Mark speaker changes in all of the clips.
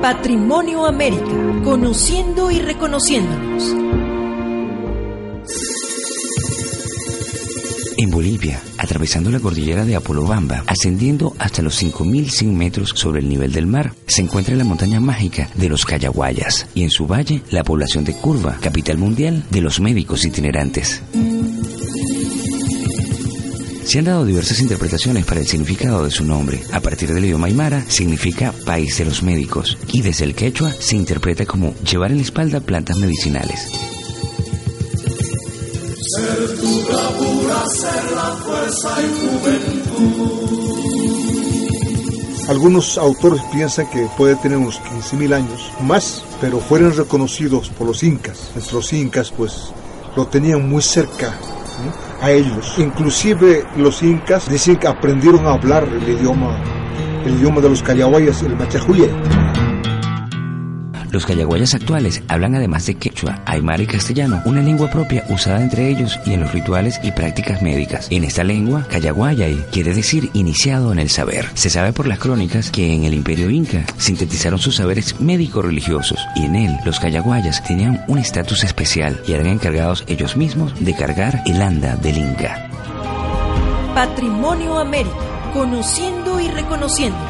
Speaker 1: Patrimonio América, conociendo y reconociéndonos.
Speaker 2: En Bolivia, atravesando la cordillera de Apolobamba, ascendiendo hasta los 5.100 metros sobre el nivel del mar, se encuentra la montaña mágica de los Cayaguayas y en su valle la población de Curva, capital mundial de los médicos itinerantes. Se han dado diversas interpretaciones para el significado de su nombre. A partir del idioma aymara, significa país de los médicos, y desde el quechua se interpreta como llevar en la espalda plantas medicinales.
Speaker 3: Ser tu bravura, ser la fuerza y juventud.
Speaker 4: Algunos autores piensan que puede tener unos 15.000 años más, pero fueron reconocidos por los incas. Los incas pues lo tenían muy cerca a ellos. Inclusive los incas dicen que aprendieron a hablar el idioma, el idioma de los cayahuayas, el machajuye.
Speaker 2: Los cayaguayas actuales hablan además de quechua, aymara y castellano, una lengua propia usada entre ellos y en los rituales y prácticas médicas. En esta lengua, cayaguayay quiere decir iniciado en el saber. Se sabe por las crónicas que en el imperio inca sintetizaron sus saberes médico-religiosos y en él los cayaguayas tenían un estatus especial y eran encargados ellos mismos de cargar el anda del inca.
Speaker 1: Patrimonio América, conociendo y reconociéndonos.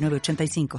Speaker 1: 906985.